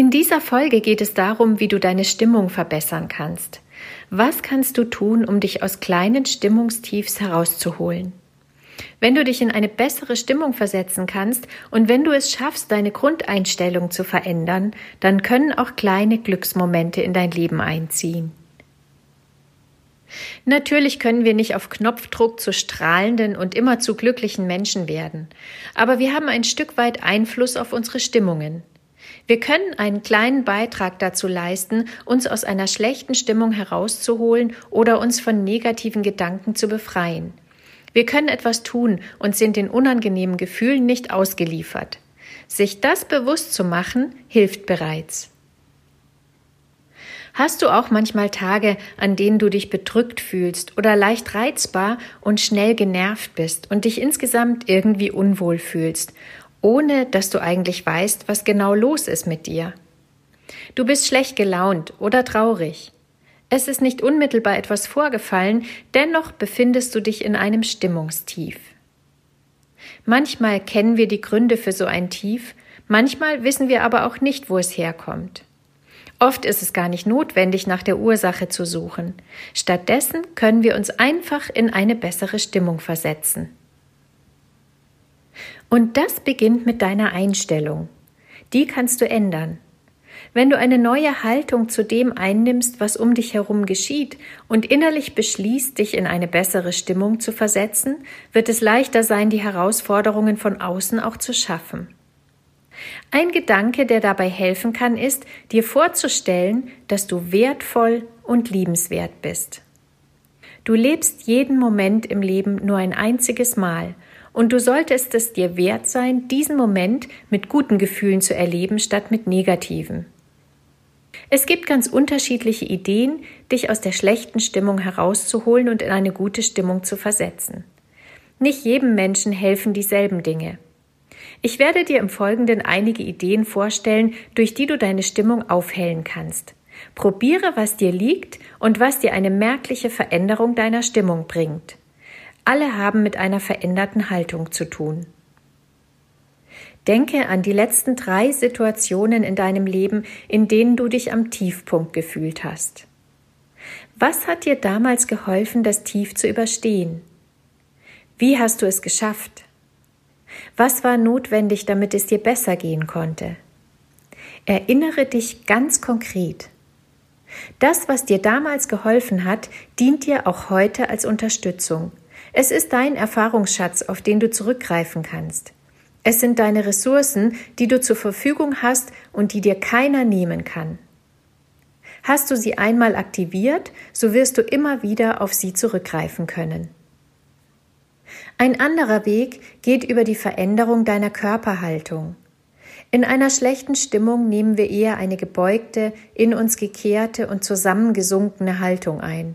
In dieser Folge geht es darum, wie du deine Stimmung verbessern kannst. Was kannst du tun, um dich aus kleinen Stimmungstiefs herauszuholen? Wenn du dich in eine bessere Stimmung versetzen kannst und wenn du es schaffst, deine Grundeinstellung zu verändern, dann können auch kleine Glücksmomente in dein Leben einziehen. Natürlich können wir nicht auf Knopfdruck zu strahlenden und immer zu glücklichen Menschen werden, aber wir haben ein Stück weit Einfluss auf unsere Stimmungen. Wir können einen kleinen Beitrag dazu leisten, uns aus einer schlechten Stimmung herauszuholen oder uns von negativen Gedanken zu befreien. Wir können etwas tun und sind den unangenehmen Gefühlen nicht ausgeliefert. Sich das bewusst zu machen, hilft bereits. Hast du auch manchmal Tage, an denen du dich bedrückt fühlst oder leicht reizbar und schnell genervt bist und dich insgesamt irgendwie unwohl fühlst, ohne dass du eigentlich weißt, was genau los ist mit dir? Du bist schlecht gelaunt oder traurig. Es ist nicht unmittelbar etwas vorgefallen, dennoch befindest du dich in einem Stimmungstief. Manchmal kennen wir die Gründe für so ein Tief, manchmal wissen wir aber auch nicht, wo es herkommt. Oft ist es gar nicht notwendig, nach der Ursache zu suchen. Stattdessen können wir uns einfach in eine bessere Stimmung versetzen. Und das beginnt mit deiner Einstellung. Die kannst du ändern. Wenn du eine neue Haltung zu dem einnimmst, was um dich herum geschieht, und innerlich beschließt, dich in eine bessere Stimmung zu versetzen, wird es leichter sein, die Herausforderungen von außen auch zu schaffen. Ein Gedanke, der dabei helfen kann, ist, dir vorzustellen, dass du wertvoll und liebenswert bist. Du lebst jeden Moment im Leben nur ein einziges Mal und du solltest es dir wert sein, diesen Moment mit guten Gefühlen zu erleben statt mit negativen. Es gibt ganz unterschiedliche Ideen, dich aus der schlechten Stimmung herauszuholen und in eine gute Stimmung zu versetzen. Nicht jedem Menschen helfen dieselben Dinge. Ich werde dir im Folgenden einige Ideen vorstellen, durch die du deine Stimmung aufhellen kannst. Probiere, was dir liegt und was dir eine merkliche Veränderung deiner Stimmung bringt. Alle haben mit einer veränderten Haltung zu tun. Denke an die letzten drei Situationen in deinem Leben, in denen du dich am Tiefpunkt gefühlt hast. Was hat dir damals geholfen, das Tief zu überstehen? Wie hast du es geschafft? Was war notwendig, damit es dir besser gehen konnte? Erinnere dich ganz konkret. Das, was dir damals geholfen hat, dient dir auch heute als Unterstützung. Es ist dein Erfahrungsschatz, auf den du zurückgreifen kannst. Es sind deine Ressourcen, die du zur Verfügung hast und die dir keiner nehmen kann. Hast du sie einmal aktiviert, so wirst du immer wieder auf sie zurückgreifen können. Ein anderer Weg geht über die Veränderung deiner Körperhaltung. In einer schlechten Stimmung nehmen wir eher eine gebeugte, in uns gekehrte und zusammengesunkene Haltung ein.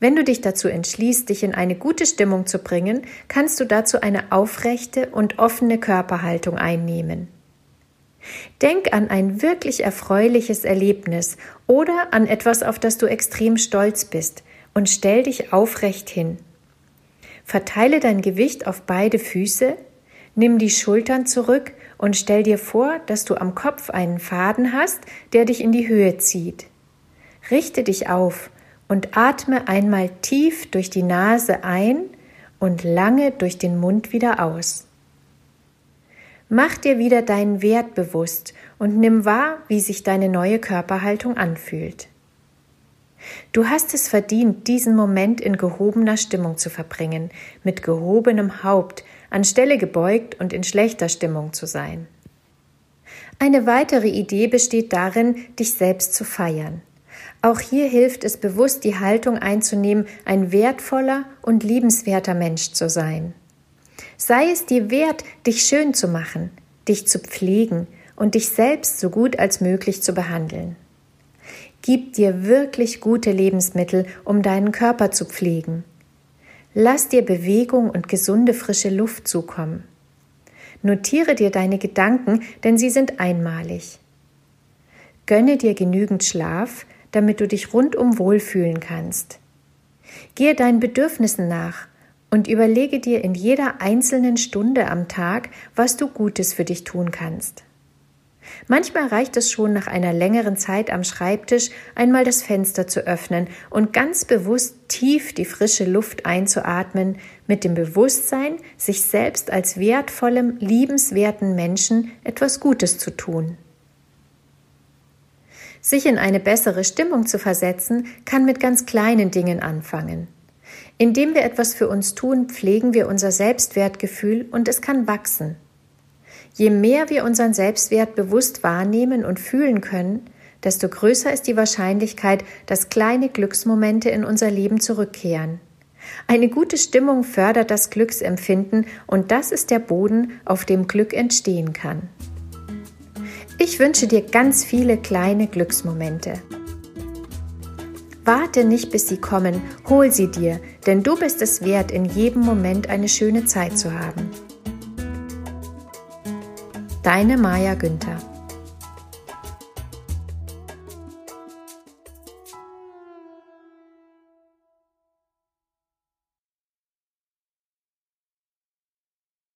Wenn du dich dazu entschließt, dich in eine gute Stimmung zu bringen, kannst du dazu eine aufrechte und offene Körperhaltung einnehmen. Denk an ein wirklich erfreuliches Erlebnis oder an etwas, auf das du extrem stolz bist, und stell dich aufrecht hin. Verteile dein Gewicht auf beide Füße, nimm die Schultern zurück und stell dir vor, dass du am Kopf einen Faden hast, der dich in die Höhe zieht. Richte dich auf und atme einmal tief durch die Nase ein und lange durch den Mund wieder aus. Mach dir wieder deinen Wert bewusst und nimm wahr, wie sich deine neue Körperhaltung anfühlt. Du hast es verdient, diesen Moment in gehobener Stimmung zu verbringen, mit gehobenem Haupt, anstelle gebeugt und in schlechter Stimmung zu sein. Eine weitere Idee besteht darin, dich selbst zu feiern. Auch hier hilft es bewusst, die Haltung einzunehmen, ein wertvoller und liebenswerter Mensch zu sein. Sei es dir wert, dich schön zu machen, dich zu pflegen und dich selbst so gut als möglich zu behandeln. Gib dir wirklich gute Lebensmittel, um deinen Körper zu pflegen. Lass dir Bewegung und gesunde frische Luft zukommen. Notiere dir deine Gedanken, denn sie sind einmalig. Gönne dir genügend Schlaf, damit du dich rundum wohlfühlen kannst. Gehe deinen Bedürfnissen nach und überlege dir in jeder einzelnen Stunde am Tag, was du Gutes für dich tun kannst. Manchmal reicht es schon nach einer längeren Zeit am Schreibtisch einmal das Fenster zu öffnen und ganz bewusst tief die frische Luft einzuatmen, mit dem Bewusstsein, sich selbst als wertvollem, liebenswerten Menschen etwas Gutes zu tun. Sich in eine bessere Stimmung zu versetzen, kann mit ganz kleinen Dingen anfangen. Indem wir etwas für uns tun, pflegen wir unser Selbstwertgefühl und es kann wachsen. Je mehr wir unseren Selbstwert bewusst wahrnehmen und fühlen können, desto größer ist die Wahrscheinlichkeit, dass kleine Glücksmomente in unser Leben zurückkehren. Eine gute Stimmung fördert das Glücksempfinden und das ist der Boden, auf dem Glück entstehen kann. Ich wünsche dir ganz viele kleine Glücksmomente. Warte nicht, bis sie kommen, hol sie dir, denn du bist es wert, in jedem Moment eine schöne Zeit zu haben. Deine Maja Günther